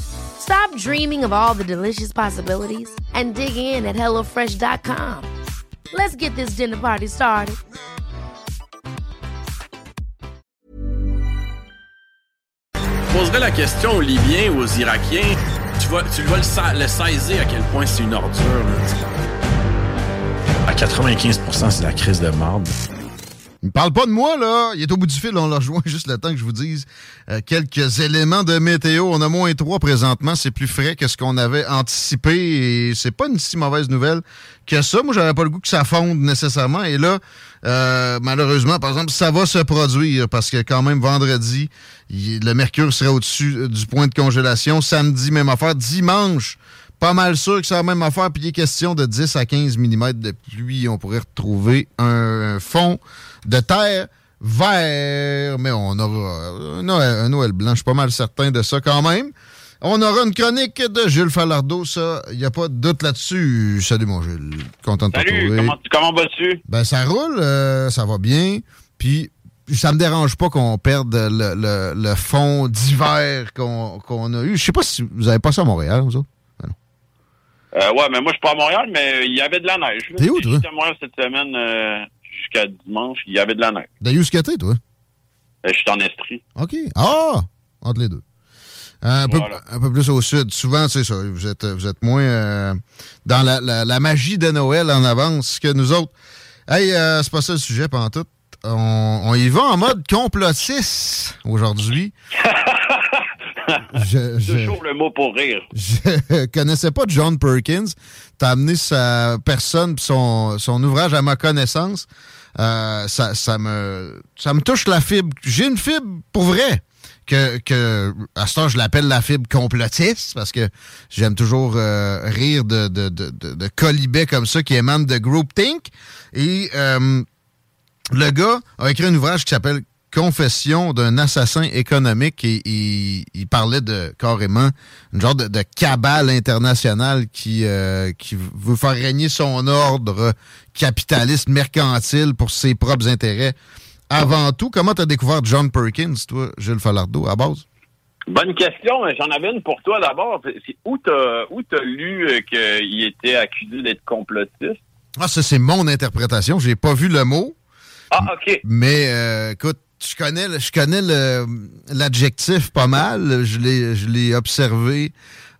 Stop dreaming of all the delicious possibilities and dig in at HelloFresh.com. Let's get this dinner party started. Je poserais la question aux Libyens ou aux Irakiens. Tu vas, tu vas le, sa- le saisir à quel point c'est une ordure. là. À 95%, c'est la crise de marde. Il me parle pas de moi, là. Il est au bout du fil. On l'a rejoint juste le temps que je vous dise euh, quelques éléments de météo. On a moins 3 présentement. C'est plus frais que ce qu'on avait anticipé et c'est pas une si mauvaise nouvelle que ça. Moi, j'avais pas le goût que ça fonde nécessairement. Et là, euh, malheureusement, par exemple, ça va se produire parce que quand même, vendredi, le mercure serait au-dessus du point de congélation. Samedi, même affaire. Dimanche, pas mal sûr que c'est la même affaire. Puis il est question de 10 à 15 mm de pluie. On pourrait retrouver un, un fond de terre vert. Mais on aura un Noël, un Noël blanc. Je suis pas mal certain de ça quand même. On aura une chronique de Jules Falardeau, ça, il n'y a pas de doute là-dessus. Salut mon Jules, content de te retrouver. comment, comment vas-tu? Ben ça roule, euh, ça va bien. Puis ça me dérange pas qu'on perde le, le- le fond d'hiver qu'on a eu. Je sais pas si vous avez pas ça à Montréal, vous autres? Euh, ouais, mais moi, je suis pas à Montréal, mais il y avait de la neige. T'es où, toi? J'étais à Montréal cette semaine euh, jusqu'à dimanche. Il y avait de la neige. D'ailleurs, ce que t'es, toi? Euh, je suis en Estrie. OK. Ah! Entre les deux. Euh, un, peu, Voilà. un peu plus au sud. Souvent, c'est ça. Vous êtes, vous êtes moins euh, dans la, la- la magie de Noël en avance que nous autres. Hey, euh, c'est pas ça le sujet, pendant tout. On, on y va en mode complotiste aujourd'hui. je, je, Toujours le mot pour rire. je connaissais pas John Perkins. T'as amené sa personne son, son ouvrage à ma connaissance. Euh, ça, ça me ça me touche la fibre. J'ai une fibre pour vrai. Que, que à ce temps, je l'appelle la fibre complotiste parce que j'aime toujours euh, rire de, de, de, de, de colibets comme ça qui émanent de groupthink. Et euh, le gars a écrit un ouvrage qui s'appelle Confession d'un assassin économique et il, parlait de carrément une genre de, de cabale internationale qui, euh, qui veut faire régner son ordre capitaliste mercantile pour ses propres intérêts. Avant tout, comment tu as découvert John Perkins, toi, Gilles Falardeau, à base? Bonne question. J'en avais une pour toi d'abord. T'as où t'as lu euh, qu'il était accusé d'être complotiste? Ah, ça, c'est mon interprétation. J'ai pas vu le mot. Ah, OK. Mais euh, écoute, je connais, je connais le- l'adjectif pas mal. Je l'ai, je l'ai observé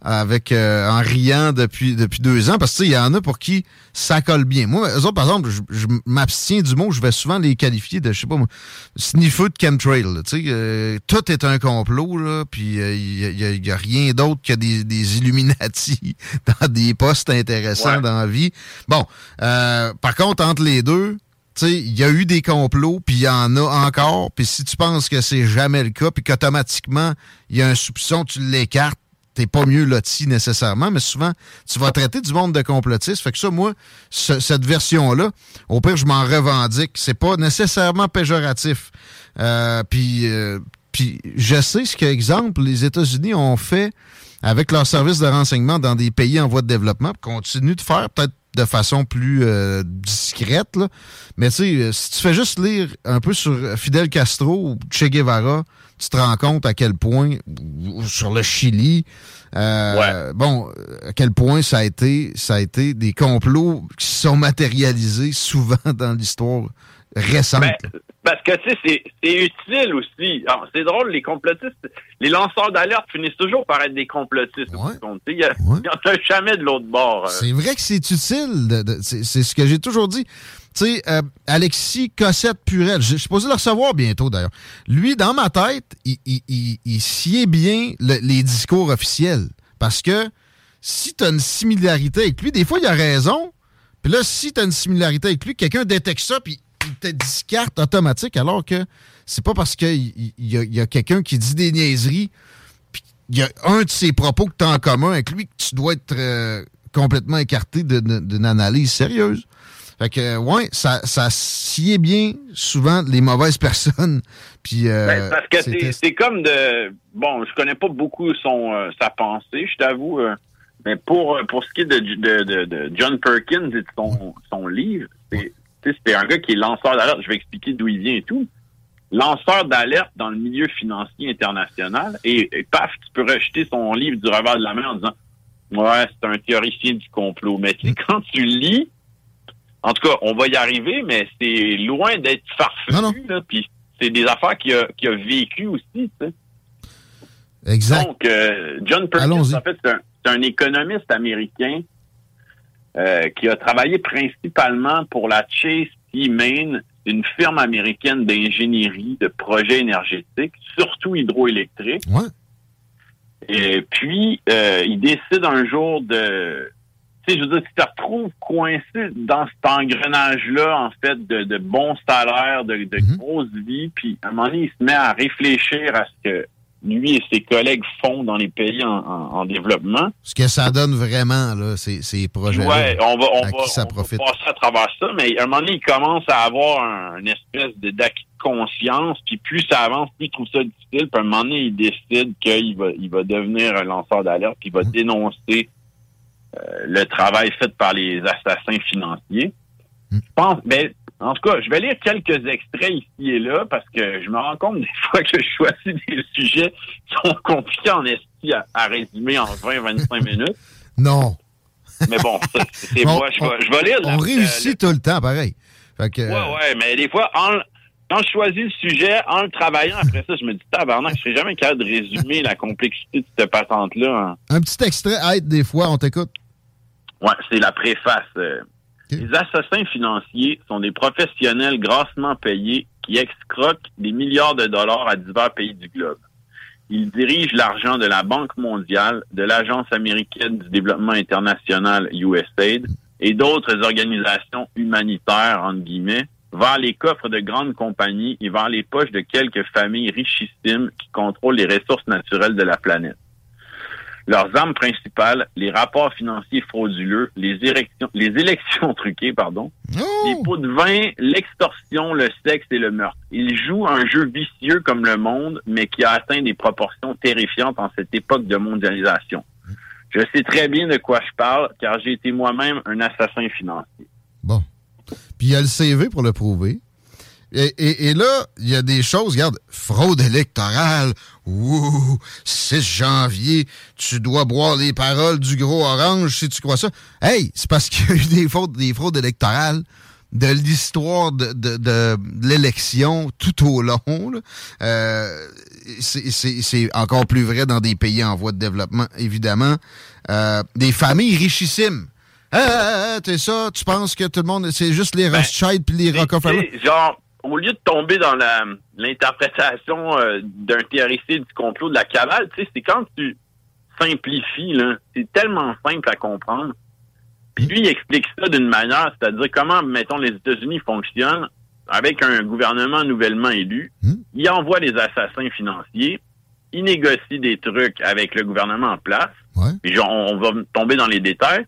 avec euh, en riant depuis depuis deux ans parce que tu sais, il y en a pour qui ça colle bien. Moi, eux autres, par exemple, je, je m'abstiens du mot. Je vais souvent les qualifier de, je sais pas moi, sniffeux de chemtrail. là, Tu sais, euh, tout est un complot là, puis euh, il y, a- il y a- y a rien d'autre que des, des Illuminati dans des postes intéressants Ouais. dans la vie. Bon, euh, par contre, entre les deux, il y a eu des complots, puis il y en a encore. Puis si tu penses que c'est jamais le cas, puis qu'automatiquement, il y a un soupçon, tu l'écartes, t'es pas mieux loti nécessairement, mais souvent, tu vas traiter du monde de complotiste. Fait que ça, moi, ce- cette version-là, au pire, je m'en revendique. C'est pas nécessairement péjoratif. Euh, puis, euh, puis je sais ce que, exemple, les États-Unis ont fait avec leurs services de renseignement dans des pays en voie de développement, continuent de faire peut-être de façon plus euh, discrète. Là. Mais tu sais, euh, si tu fais juste lire un peu sur Fidel Castro ou Che Guevara, tu te rends compte à quel point, sur le Chili, euh, bon, à quel point ça a été, ça a été des complots qui se sont matérialisés souvent dans l'histoire récente. Ben, parce que, tu sais, c'est- utile aussi. Alors, C'est drôle, les complotistes, les lanceurs d'alerte finissent toujours par être des complotistes. Ouais. Il n'y en a jamais de l'autre bord. euh. C'est vrai que c'est utile. c'est ce que j'ai toujours dit. Tu sais, euh, Alexis Cossette-Purel, je suis supposé le recevoir bientôt d'ailleurs. Lui, dans ma tête, il, sied bien les discours officiels. Parce que si tu as une similarité avec lui, des fois, il a raison. Puis là, si tu as une similarité avec lui, quelqu'un détecte ça, puis il te discarte automatique, alors que c'est pas parce qu'il y a, a quelqu'un qui dit des niaiseries, puis il y a un de ses propos que tu as en commun avec lui, que tu dois être euh, complètement écarté d'une analyse sérieuse. Fait que, ouais, ça, ça sied bien souvent les mauvaises personnes. Puis, euh, ben, parce que c'est comme de. Bon, je connais pas beaucoup son euh, sa pensée, je t'avoue. Euh, mais pour pour ce qui est de, de, de, John Perkins et de son, son livre, c'est un gars qui est lanceur d'alerte. Je vais expliquer d'où il vient et tout. Lanceur d'alerte dans le milieu financier international. Et, et, paf, tu peux rejeter son livre du revers de la main en disant Ouais, c'est un théoricien du complot. Mais tu sais, quand tu lis, en tout cas, on va y arriver, mais c'est loin d'être farfelu. Puis c'est des affaires qu'il a, a vécues aussi. Tu sais. Exact. Donc, euh, John Perkins, en fait, c'est un, un, économiste américain euh, qui a travaillé principalement pour la Chase T. Main, une firme américaine d'ingénierie de projets énergétiques, surtout hydroélectriques. Ouais. Et puis, euh, il décide un jour de... Tu sais, je veux dire, tu te retrouves coincé dans cet engrenage-là, en fait, de, de bons salaires, de, de mm-hmm. grosses vies, puis à un moment donné, il se met à réfléchir à ce que lui et ses collègues font dans les pays en, développement. Ce que ça donne vraiment, là, ces, ces projets Oui, on va, on, va, on passer à travers ça, mais à un moment donné, il commence à avoir un, une espèce d'acquis de conscience, puis plus ça avance, plus il trouve ça difficile, puis à un moment donné, il décide qu'il va, il va devenir un lanceur d'alerte, puis il va mmh. dénoncer le travail fait par les assassins financiers. Mmh. Je pense, ben, en tout cas, je vais lire quelques extraits ici et là parce que je me rends compte des fois que je choisis des sujets qui sont compliqués en esti à, résumer en 20-25 minutes. Non. Mais bon, c'est moi, je vais, je vais lire. On réussit tout le temps, pareil. Fait que, ouais, ouais, mais des fois, quand je choisis le sujet, en le travaillant après ça, je me dis, tabarnak, je serai jamais capable de résumer la complexité de cette patente-là. Un petit extrait aide des fois, on t'écoute. Ouais, c'est la préface. Euh, les assassins financiers sont des professionnels grassement payés qui excroquent des milliards de dollars à divers pays du globe. Ils dirigent l'argent de la Banque mondiale, de l'Agence américaine du développement international USAID et d'autres organisations humanitaires, entre guillemets, vers les coffres de grandes compagnies et vers les poches de quelques familles richissimes qui contrôlent les ressources naturelles de la planète. Leurs armes principales, les rapports financiers frauduleux, les, élections, les élections truquées, pardon, oh! les pots de vin, l'extorsion, le sexe et le meurtre. Ils jouent un jeu vicieux comme le monde, mais qui a atteint des proportions terrifiantes en cette époque de mondialisation. Je sais très bien de quoi je parle, car j'ai été moi-même un assassin financier. Bon. Puis il y a le CV pour le prouver. Et, là, il y a des choses, regarde, fraude électorale, ouh, 6 janvier, tu dois boire les paroles du gros orange si tu crois ça. Hey, c'est parce qu'il y a eu des fraudes, des fraudes électorales de l'histoire de, de, l'élection tout au long. Euh, c'est encore plus vrai dans des pays en voie de développement, évidemment. Euh, des familles richissimes. Ah, t'es ça, tu penses que tout le monde, c'est juste les ben, Rothschild puis les Rockefeller? Genre, au lieu de tomber dans l'interprétation euh, d'un théoricien du complot de la cabale, tu sais, c'est quand tu simplifies, là, c'est tellement simple à comprendre. Puis lui, il explique ça d'une manière, c'est-à-dire comment, mettons, les États-Unis fonctionnent avec un gouvernement nouvellement élu. Hmm. Il envoie des assassins financiers, il négocie des trucs avec le gouvernement en place. Puis on va tomber dans les détails.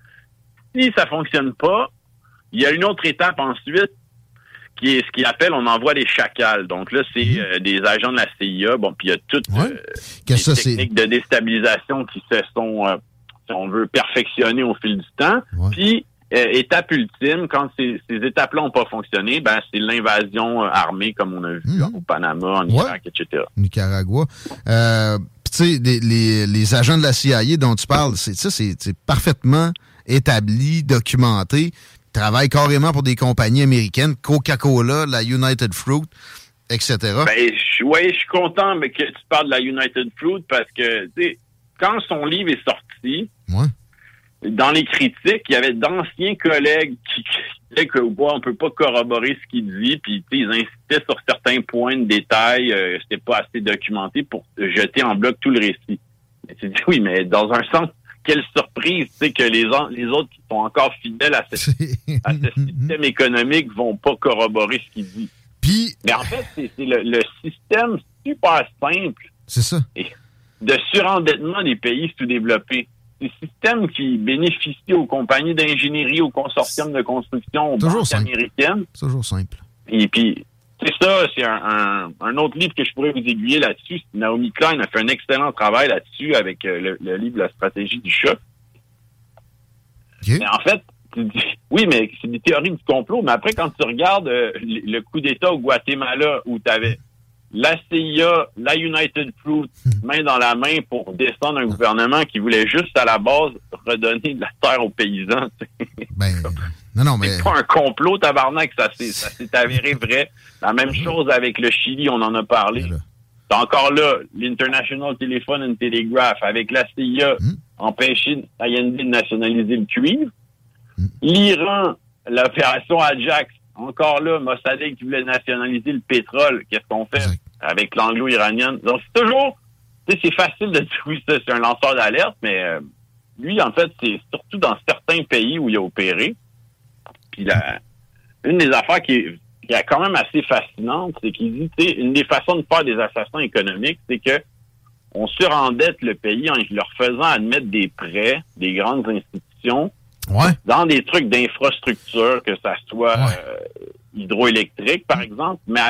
Si ça fonctionne pas, il y a une autre étape ensuite qui est ce qu'il appelle, on envoie des chacals. Donc là, c'est mhm. euh, des agents de la CIA. Bon, puis il y a toutes euh, les techniques de déstabilisation qui se sont, euh, si on veut, perfectionnées au fil du temps. Puis étape ultime, quand ces, étapes-là n'ont pas fonctionné, ben c'est l'invasion armée, comme on a vu mhm. au Panama, en Irak, etc. Nicaragua. Euh, tu sais, les, les, agents de la CIA dont tu parles, c'est ça, c'est parfaitement établi, documenté travaille carrément pour des compagnies américaines, Coca-Cola, la United Fruit, etc. Ben, oui, je suis content que tu parles de la United Fruit parce que, quand son livre est sorti, dans les critiques, il y avait d'anciens collègues qui, disait que ouais, on peut pas corroborer ce qu'il dit, puis ils insistaient sur certains points de détail, euh, c'était pas assez documenté pour jeter en bloc tout le récit. Mais tu dis oui, mais dans un sens, quelle surprise, c'est que les, les autres qui sont encore fidèles à, ce système économique vont pas corroborer ce qu'il dit. Puis, mais en fait, c'est le, le, système super simple. C'est ça. De surendettement des pays sous-développés. C'est le système qui bénéficie aux compagnies d'ingénierie, aux consortiums de construction, aux Toujours banques simple. américaines. Toujours simple. Et puis, c'est ça, c'est un, un, un, autre livre que je pourrais vous aiguiller là-dessus. Naomi Klein a fait un excellent travail là-dessus avec euh, le, le, livre La stratégie du choc. Okay. Mais en fait, tu dis, oui, mais c'est des théories du complot, mais après, quand tu regardes euh, le, coup d'État au Guatemala où tu avais la CIA, la United Fruit, main dans la main pour descendre un gouvernement qui voulait juste à la base redonner de la terre aux paysans. Ben, non, non, mais. C'est pas un complot, tabarnak, ça s'est avéré vrai. La même chose avec le Chili, on en a parlé. C'est encore là, l'International Telephone and Telegraph, avec la CIA, mmh. empêcher Allende de nationaliser le cuivre. Mmh. L'Iran, l'opération Ajax, encore là, Mossadegh qui voulait nationaliser le pétrole. Qu'est-ce qu'on fait? Avec l'anglo-iranienne? Donc, c'est toujours, c'est facile de dire oui, ça, c'est un lanceur d'alerte, mais euh, lui, en fait, c'est surtout dans certains pays où il a opéré. Puis la, une des affaires qui est, qui est quand même assez fascinante, c'est qu'il dit, tu sais, une des façons de faire des assassins économiques, c'est que on surendette le pays en leur faisant admettre des prêts des grandes institutions ouais. dans des trucs d'infrastructure, que ça soit ouais. euh, hydroélectrique, par mmh. exemple, mais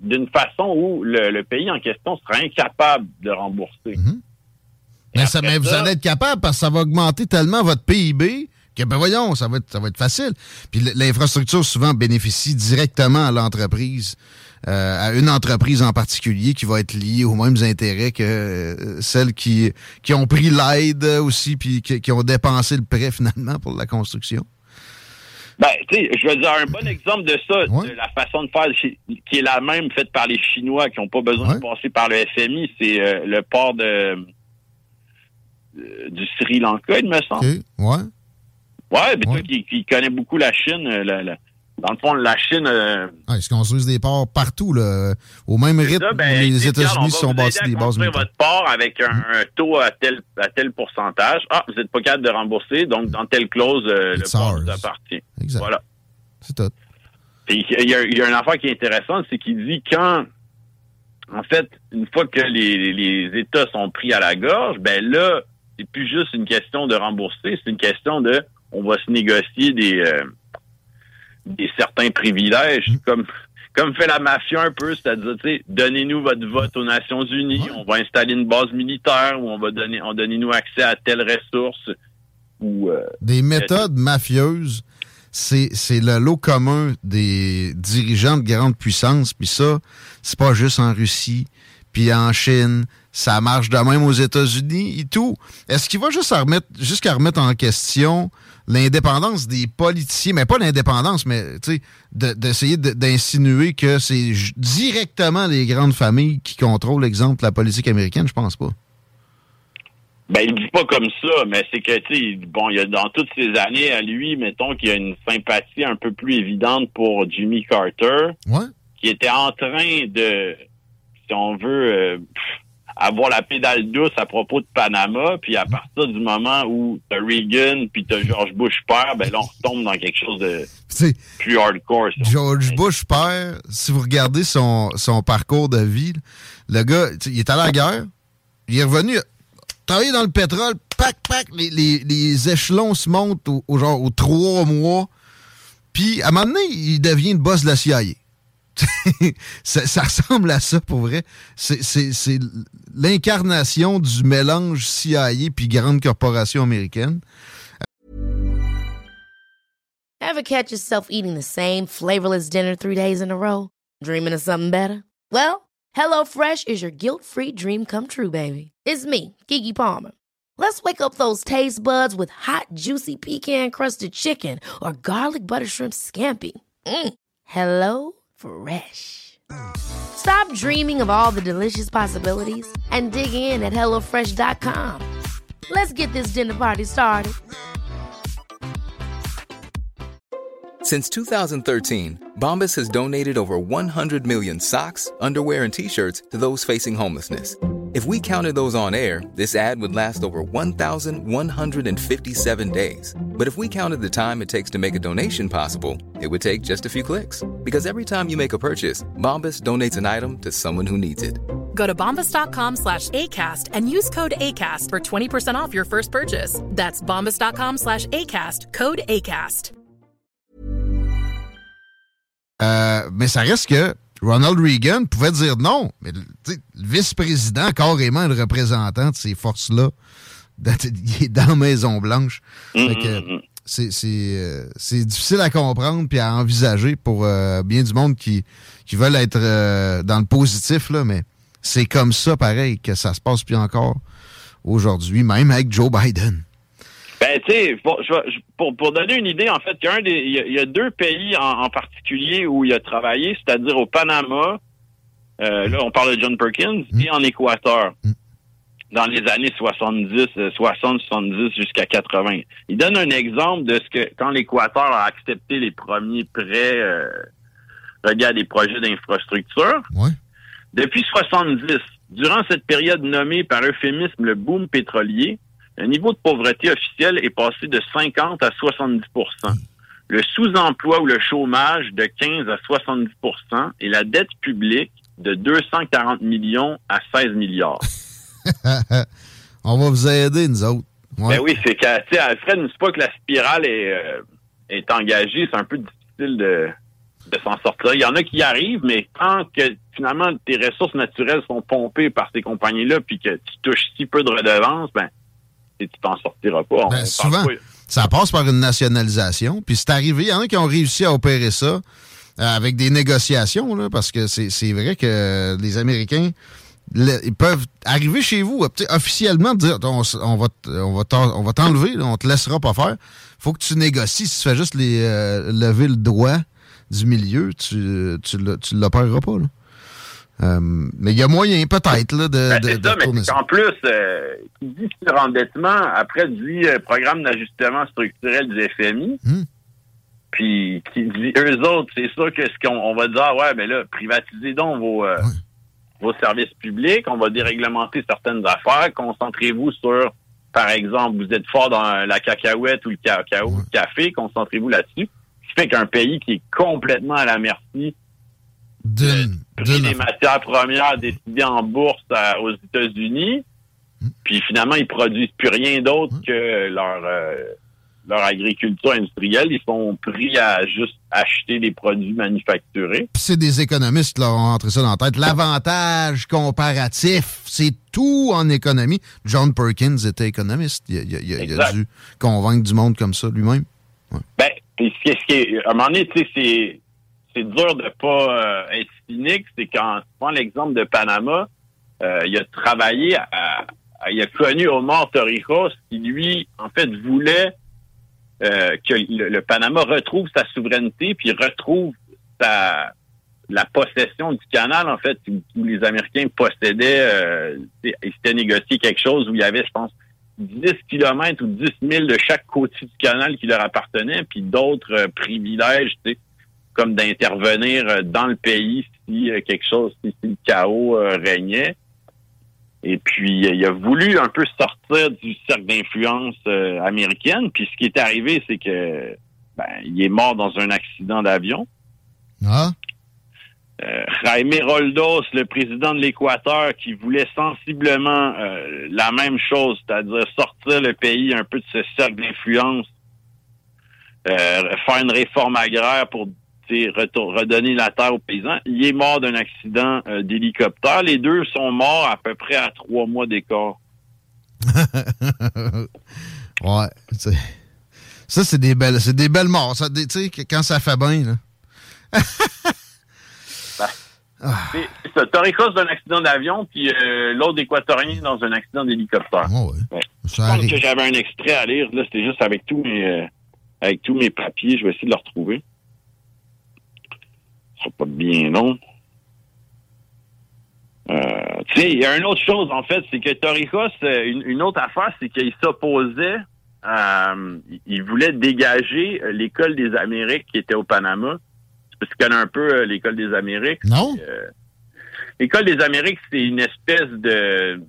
d'une façon où le, le, pays en question sera incapable de rembourser. Mmh. Mais, ça, mais ça, vous allez être capable parce que ça va augmenter tellement votre PIB que, ben voyons, ça va être, ça va être facile. Puis l'infrastructure souvent bénéficie directement à l'entreprise, euh, à une entreprise en particulier qui va être liée aux mêmes intérêts que euh, celles qui, qui ont pris l'aide aussi, puis qui, qui, ont dépensé le prêt finalement pour la construction. Ben, tu sais, je veux dire, un bon exemple de ça, ouais. de la façon de faire qui est la même faite par les Chinois qui n'ont pas besoin ouais. de passer par le FMI, c'est euh, le port de, du Sri Lanka, il me semble. Okay. Ouais. Ouais, mais toi qui, qui connais beaucoup la Chine, la, la, dans le fond, la Chine. Euh, ah, ils se construisent des ports partout, là, au même rythme ça, ben, les États-Unis sont bâtis des bases militaires. votre port avec un, un, taux à tel, à tel pourcentage. Ah, vous n'êtes pas capable de rembourser, donc dans telle clause, euh, le port vous appartient. Exact. Voilà. C'est tout. Il y, y a une affaire qui est intéressante, c'est qu'il dit quand, en fait, une fois que les, les États sont pris à la gorge, ben là, c'est plus juste une question de rembourser, c'est une question de on va se négocier des, euh, des certains privilèges, mmh. comme comme fait la mafia un peu, c'est-à-dire, tu sais, donnez-nous votre vote aux Nations Unies, ouais. on va installer une base militaire ou on va donner, on donnez-nous accès à telle ressource. Ou, euh, des méthodes mafieuses, c'est, c'est le lot commun des dirigeants de grandes puissances, puis ça, c'est pas juste en Russie, puis en Chine, ça marche de même aux États-Unis et tout. Est-ce qu'il va juste remettre, jusqu'à remettre en question l'indépendance des politiciens, mais pas l'indépendance, mais d'essayer de, d'insinuer que c'est directement les grandes familles qui contrôlent, exemple, la politique américaine? Je pense pas. Ben, il dit pas comme ça, mais c'est que, tu bon, il y a dans toutes ces années à lui, mettons qu'il y a une sympathie un peu plus évidente pour Jimmy Carter, ouais. qui était en train de, si on veut, euh, avoir la pédale douce à propos de Panama, puis à partir du moment où t'as Reagan puis t'as George Bush père, ben là on retombe dans quelque chose de T'sais, plus hardcore. Ça. George Bush père, si vous regardez son, son parcours de vie, le gars, il est allé à la guerre, il est revenu, travailler dans le pétrole, pac, pac, les, les, les échelons se montent au, au, genre aux trois mois, puis à un moment donné, il devient le boss de la CIA. ça, ça, ressemble à ça pour vrai. C'est l'incarnation du mélange CIA puis grande corporation américaine. Ever catch yourself eating the same flavorless dinner three days in a row? Dreaming of something better? Well, HelloFresh is your guilt-free dream come true, baby. It's me, Kiki Palmer. Let's wake up those taste buds with hot, juicy pecan-crusted chicken or garlic butter shrimp scampi. Mm. Hello? Fresh. Stop dreaming of all the delicious possibilities and dig in at HelloFresh.com. Let's get this dinner party started. Since 2013, Bombas has donated over 100 million socks, underwear, and t shirts to those facing homelessness. If we counted those on air, this ad would last over 1,157 days. But if we counted the time it takes to make a donation possible, it would take just a few clicks. Because every time you make a purchase, Bombas donates an item to someone who needs it. Go to bombas.com slash ACAST and use code ACAST for 20% off your first purchase. That's bombas.com slash ACAST, code ACAST. Euh, mais ça reste que Ronald Reagan pouvait dire non. Mais le vice-président, carrément le représentant de ces forces-là, il est dans la Maison-Blanche. Mm-hmm. C'est difficile à comprendre puis à envisager pour euh, bien du monde qui, qui veulent être euh, dans le positif, là, mais c'est comme ça, pareil, que ça se passe puis encore aujourd'hui, même avec Joe Biden. Ben, tu sais, pour, pour, pour, donner une idée, en fait, il y y a, deux pays en, particulier où il a travaillé, c'est-à-dire au Panama, euh, là, on parle de John Perkins, mm. et en Équateur, mm. Dans les années 70, 60, 70 jusqu'à 80. Il donne un exemple de ce que, quand l'Équateur a accepté les premiers prêts euh, regarde des projets d'infrastructure, depuis 70, durant cette période nommée par euphémisme le boom pétrolier, le niveau de pauvreté officiel est passé de 50 à 70% le sous-emploi ou le chômage de 15 à 70% et la dette publique de 240 millions à 16 milliards. On va vous aider, nous autres. Ben oui, c'est que, tu sais, Alfred ne pas que la spirale est, euh, est engagée. C'est un peu difficile de, de s'en sortir. Il y en a qui y arrivent, mais quand que finalement tes ressources naturelles sont pompées par ces compagnies-là, puis que tu touches si peu de redevances, ben tu t'en sortiras pas. Ben, souvent, ça passe par une nationalisation. Puis c'est arrivé, il y en a qui ont réussi à opérer ça euh, avec des négociations, là, parce que c'est vrai que les Américains ils peuvent arriver chez vous officiellement dire on, on va on va t'enlever, on te laissera pas faire. Faut que tu négocies. Si tu fais juste les euh, lever le droit du milieu, tu tu, tu l'opéreras pas. Là. Euh, mais il y a moyen peut-être de, ben, de, ça, mais En plus, euh, qui dit surendettement, après dit euh, programme d'ajustement structurel du FMI. Hmm. Puis qui dit eux autres, c'est ça que ce qu'on on va dire, ouais, ben là, privatisez donc vos, vos services publics, on va déréglementer certaines affaires, concentrez-vous sur, par exemple, vous êtes fort dans la cacahuète ou le cacao, le café, concentrez-vous là-dessus. Ce qui fait qu'un pays qui est complètement à la merci d'une des matières premières décidées en bourse aux États-Unis. Hmm. Puis finalement, ils produisent plus rien d'autre hmm. que leur euh, leur agriculture industrielle. Ils sont pris à juste acheter des produits manufacturés. C'est des économistes qui leur ont rentré ça dans la tête. L'avantage comparatif, c'est tout en économie. John Perkins était économiste. Il, a, dû convaincre du monde comme ça lui-même. Ben, ce qui est, à un moment donné, tu sais, c'est c'est dur de pas euh, être cynique, c'est quand tu prends l'exemple de Panama, euh, il a travaillé, à, il a connu Omar Torrijos qui, lui, en fait, voulait euh, que le, Panama retrouve sa souveraineté, puis retrouve sa la possession du canal, en fait, où, les Américains possédaient, ils s'étaient négocié quelque chose où il y avait, je pense, 10 kilomètres ou 10 000 de chaque côté du canal qui leur appartenait, puis d'autres privilèges, tu sais comme d'intervenir euh, dans le pays si euh, quelque chose, si, le chaos euh, régnait. Et puis, il a voulu un peu sortir du cercle d'influence américaine. Puis, ce qui est arrivé, c'est que ben, il est mort dans un accident d'avion. Ah? Jaime Roldos, le président de l'Équateur, qui voulait sensiblement la même chose, c'est-à-dire sortir le pays un peu de ce cercle d'influence, faire une réforme agraire pour redonner la terre aux paysans. Il est mort d'un accident euh, d'hélicoptère. Les deux sont morts à peu près à trois mois d'écart. ouais. Ça, c'est des belles, c'est des belles morts. Ça, tu sais, quand ça fait bien, là. ben, ah. C'est Toricos d'un accident d'avion, puis euh, l'autre équatorien dans un accident d'hélicoptère. Oh ouais. Je pense que j'avais un extrait à lire. Là, c'était juste avec tous mes, euh, avec tous mes papiers. Je vais essayer de le retrouver sera pas bien long. Euh, tu sais, il y a une autre chose, en fait, c'est que Toricos, euh, une, autre affaire, c'est qu'il s'opposait euh, il voulait dégager l'école des Amériques qui était au Panama. Tu connais un peu euh, l'école des Amériques. Non. Euh, l'école des Amériques, c'est une espèce de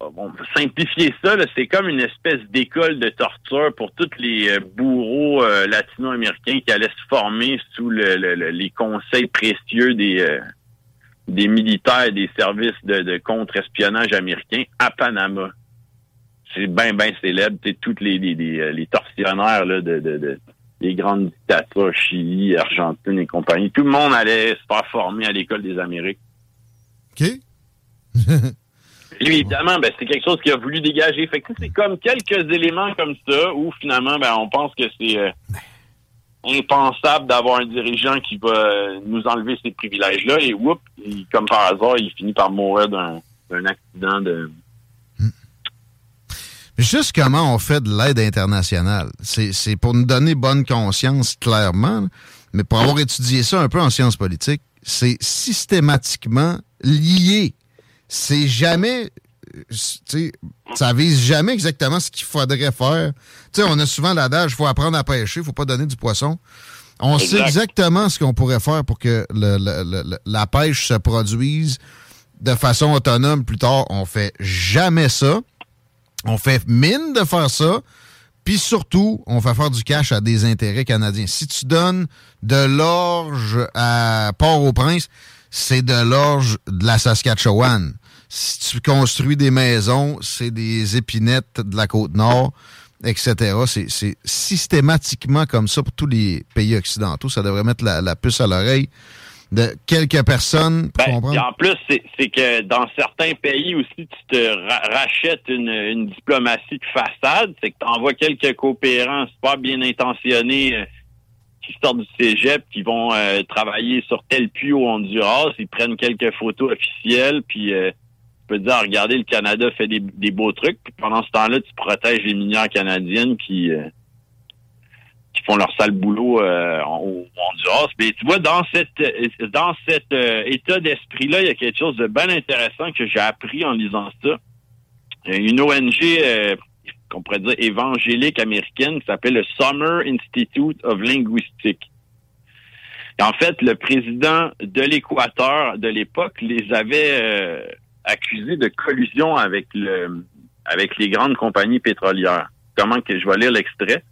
bon, simplifier ça, c'est comme une espèce d'école de torture pour tous les euh, bourreaux euh, latino-américains qui allaient se former sous le, les conseils précieux des, euh, militaires et des services de, contre-espionnage américains à Panama. C'est bien, bien célèbre. Tous les, les, tortionnaires des grandes dictatures, Chili, Argentine et compagnie. Tout le monde allait se faire former à l'école des Amériques. OK. Lui, évidemment, ben, c'est quelque chose qu'il a voulu dégager. Fait c'est comme quelques éléments comme ça où finalement, ben, on pense que c'est euh, impensable d'avoir un dirigeant qui va euh, nous enlever ces privilèges-là et whoop, comme par hasard, il finit par mourir d'un accident de. Hmm. Juste comment on fait de l'aide internationale. C'est pour nous donner bonne conscience, clairement, mais pour avoir étudié ça un peu en sciences politiques, c'est systématiquement lié c'est jamais ça vise jamais exactement ce qu'il faudrait faire. sais, on a souvent l'adage, il faut apprendre à pêcher, il faut pas donner du poisson. On sait exactement ce qu'on pourrait faire pour que la pêche se produise de façon autonome plus tard. On fait jamais ça. On fait mine de faire ça. Puis surtout, on fait faire du cash à des intérêts canadiens. Si tu donnes de l'orge à Port-au-Prince, c'est de l'orge de la Saskatchewan. Si tu construis des maisons, c'est des épinettes de la côte nord, etc. C'est systématiquement comme ça pour tous les pays occidentaux. Ça devrait mettre la, puce à l'oreille de quelques personnes. Ben, en plus, c'est que dans certains pays aussi, tu te rachètes une, diplomatie de façade. C'est que tu envoies quelques coopérants super bien intentionnés euh, qui sortent du cégep, qui vont euh, travailler sur tel puits au Honduras, ils prennent quelques photos officielles, puis euh, tu peux dire, regardez, le Canada fait des, beaux trucs, puis pendant ce temps-là, tu protèges les minières canadiennes qui euh, qui font leur sale boulot au Honduras. Mais tu vois, dans cette dans cet état d'esprit-là, il y a quelque chose de bien intéressant que j'ai appris en lisant ça. Une ONG qu'on pourrait dire évangélique américaine qui s'appelle le Summer Institute of Linguistics. en fait, le président de l'Équateur de l'époque les avait euh, accusés de collusion avec le avec les grandes compagnies pétrolières. Comment que je vais lire l'extrait?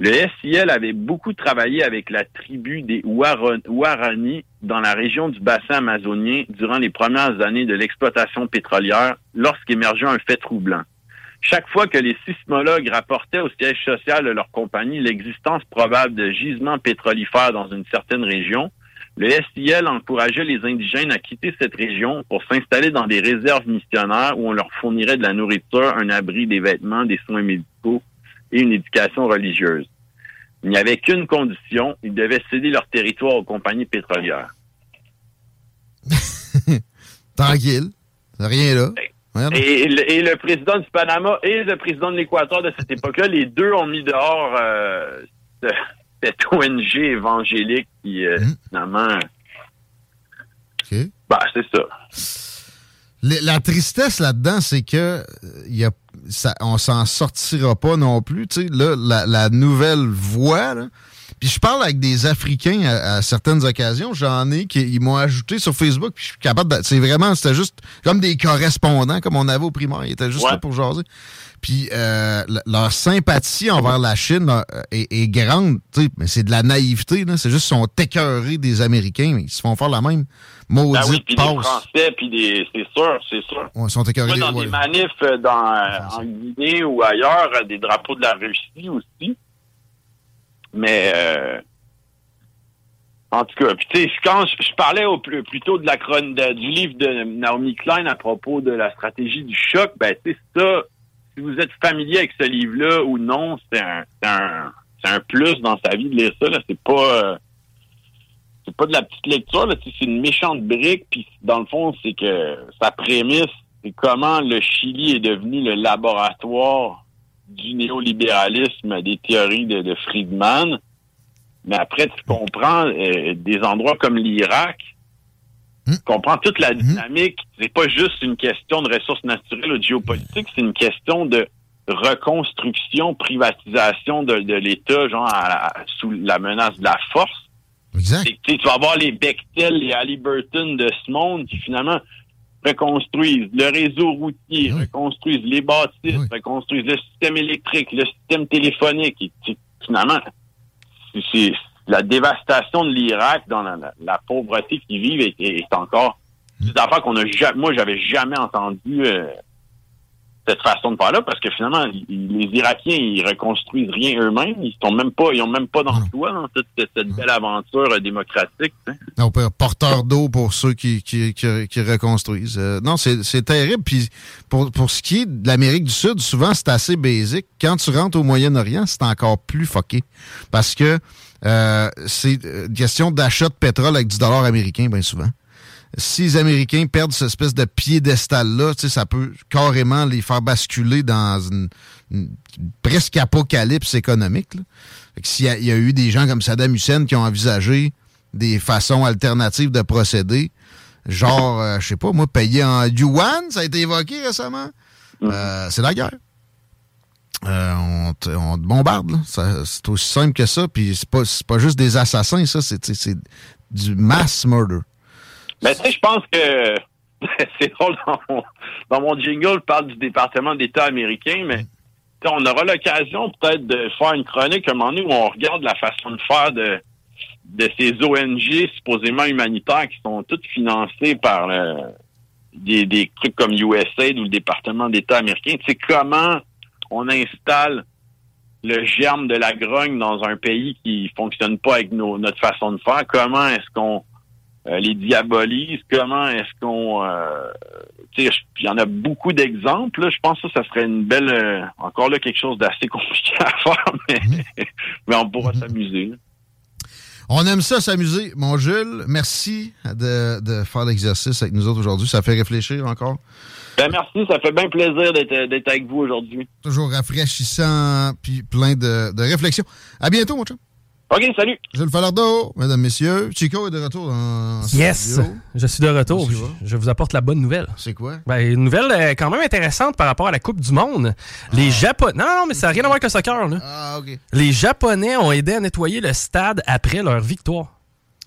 Le SIL avait beaucoup travaillé avec la tribu des Warani dans la région du bassin amazonien durant les premières années de l'exploitation pétrolière lorsqu'émergeait un fait troublant. Chaque fois que les sismologues rapportaient au siège social de leur compagnie l'existence probable de gisements pétrolifères dans une certaine région, le SIL encourageait les indigènes à quitter cette région pour s'installer dans des réserves missionnaires où on leur fournirait de la nourriture, un abri, des vêtements, des soins médicaux et une éducation religieuse. Il n'y avait qu'une condition, ils devaient céder leur territoire aux compagnies pétrolières. Tranquille, rien là. Et, le, président du Panama et le président de l'Équateur de cette époque-là, les deux ont mis dehors euh, cette ONG évangélique qui, euh, hmm. finalement... Bah, c'est ça. la tristesse là-dedans, c'est que y a, ça, on s'en sortira pas non plus. Tu sais, là, la, la nouvelle voie, là, puis je parle avec des Africains à, certaines occasions. J'en ai qui ils m'ont ajouté sur Facebook. Puis je suis capable de. C'est vraiment, c'était juste comme des correspondants comme on avait au primaire. Ils étaient juste là pour jaser. Puis euh, leur sympathie envers la Chine euh, est, grande, mais c'est de la naïveté. C'est juste qu'ils sont écœurés des Américains. Ils se font faire la même maudite ben oui, puis des Français, puis des... C'est sûr, c'est sûr. ils sont écœurés. dans des manifs euh, dans, en Guinée ou ailleurs, des drapeaux de la Russie aussi. Mais euh, en tout cas, tu sais, quand je, parlais au plus, plutôt de la du livre de Naomi Klein à propos de la stratégie du choc, ben tu sais ça, si vous êtes familier avec ce livre-là ou non, c'est un, un c'est un plus dans sa vie de lire ça. C'est pas euh, c'est pas de la petite lecture. C'est une méchante brique. Puis dans le fond, c'est que sa prémisse, c'est comment le Chili est devenu le laboratoire du néolibéralisme, des théories de, Friedman. Mais après, tu comprends euh, des endroits comme l'Irak, hmm. tu comprends toute la hmm. dynamique. C'est pas juste une question de ressources naturelles ou de géopolitique, c'est une question de reconstruction, privatisation de, de l'État, genre à- à- sous la menace de la force. Exact. Sais, tu vas avoir les Bechtel, les Halliburton de ce monde qui finalement reconstruisent le réseau routier, Oui. reconstruisent les bâtisses, Oui. reconstruisent le système électrique, le système téléphonique. Et, finalement, c'est- la dévastation de l'Irak dans la, la- la pauvreté qu'ils vivent est, est encore Mm. c'est une affaire qu'on a jamais, moi j'avais jamais entendu euh, cette façon de faire là parce que finalement les Irakiens ils reconstruisent rien eux-mêmes, ils sont même pas, ils ont même pas d'emploi dans cette, cette- cette belle aventure euh, démocratique. tu sais. On peut porteur d'eau pour ceux qui, qui, qui, qui reconstruisent. Euh, non, c'est c'est terrible. Puis pour, pour ce qui est de l'Amérique du Sud, souvent c'est assez basique. Quand tu rentres au Moyen-Orient, c'est encore plus fucké. Parce que euh, c'est une question d'achat de pétrole avec du dollar américain, bien souvent. Si les Américains perdent cette espèce de piédestal-là, tu sais, ça peut carrément les faire basculer dans une, une presque apocalypse économique. S'il y, y a eu des gens comme Saddam Hussein qui ont envisagé des façons alternatives de procéder, genre, euh, je sais pas, moi, payer en yuan, ça a été évoqué récemment. Euh, c'est la guerre. Euh, on, te, on te bombarde, C'est aussi simple que ça. Puis c'est pas, c'est pas juste des assassins, ça. C'est du mass murder. Mais tu sais, je pense que c'est drôle dans mon, dans mon jingle, je parle du département d'État américain, mais on aura l'occasion peut-être de faire une chronique à un moment donné où on regarde la façon de faire de, de ces ONG supposément humanitaires qui sont toutes financées par le- des, des trucs comme USAID ou le département d'État américain. Tu sais, comment on installe le germe de la grogne dans un pays qui fonctionne pas avec nos- notre façon de faire? Comment est-ce qu'on euh, les diabolise, comment est-ce qu'on... Euh, il y en a beaucoup d'exemples. là. Je pense que ça, ça serait une belle... euh, encore là, quelque chose d'assez compliqué à faire, mais, mais on pourra s'amuser. là. On aime ça s'amuser. Mon Jules, merci de, de faire l'exercice avec nous autres aujourd'hui. Ça fait réfléchir encore? Ben merci, ça fait bien plaisir d'être d'être avec vous aujourd'hui. Toujours rafraîchissant, puis plein de, de réflexions. À bientôt, mon chum. OK, salut! Jules Falardeau, mesdames, messieurs. Chico est de retour dans Yes! studio. Je suis de retour. Je, je vous apporte la bonne nouvelle. C'est quoi? Ben, une nouvelle euh, quand même intéressante par rapport à la Coupe du Monde. Les Japonais. Non, non, mais ça n'a rien à voir avec le soccer, là. Ah, OK. Les Japonais ont aidé à nettoyer le stade après leur victoire.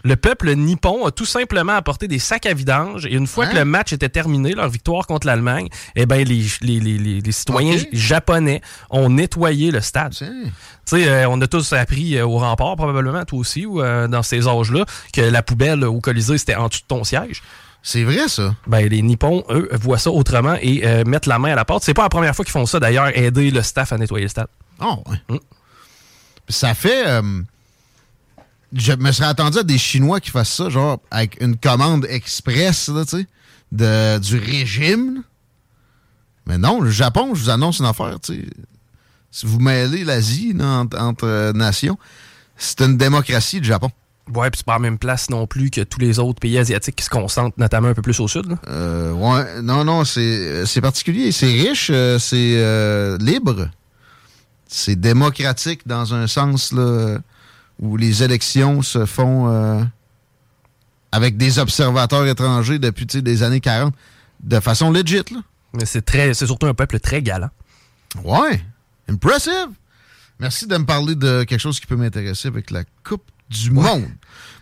Le peuple nippon a tout simplement apporté des sacs à vidange et une fois Hein? que le match était terminé, leur victoire contre l'Allemagne, eh ben les, les, les, les- les citoyens japonais ont nettoyé le stade. Tiens. Tu sais, euh, on a tous appris euh, au rempart, probablement, toi aussi, ou euh, dans ces âges-là, que la poubelle au Colisée, c'était en dessous de ton siège. C'est vrai, ça. Ben, les Nippons, eux, voient ça autrement et euh, mettent la main à la porte. C'est pas la première fois qu'ils font ça, d'ailleurs, aider le staff à nettoyer le stade. Oh, ouais. Mm. Ça fait. Euh, je me serais attendu à des Chinois qui fassent ça, genre avec une commande express, là, tu sais, de- du régime. là. Mais non, le Japon, je vous annonce une affaire, tu sais. Si vous mêlez l'Asie entre, entre, euh, nations, c'est une démocratie, le Japon. Ouais, puis c'est pas la même place non plus que tous les autres pays asiatiques qui se concentrent notamment un peu plus au sud. là. Euh, ouais, non, non, c'est c'est particulier. C'est riche, euh, c'est euh, libre. C'est démocratique dans un sens là, où les élections se font euh, avec des observateurs étrangers depuis des années 40 de façon legit. Là. Mais c'est très, c'est surtout un peuple très galant. Ouais, impressive. Merci de me parler de quelque chose qui peut m'intéresser avec la Coupe du Monde.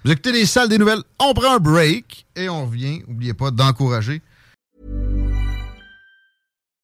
Vous écoutez les salles des nouvelles. On prend un break et on revient. N'oubliez pas d'encourager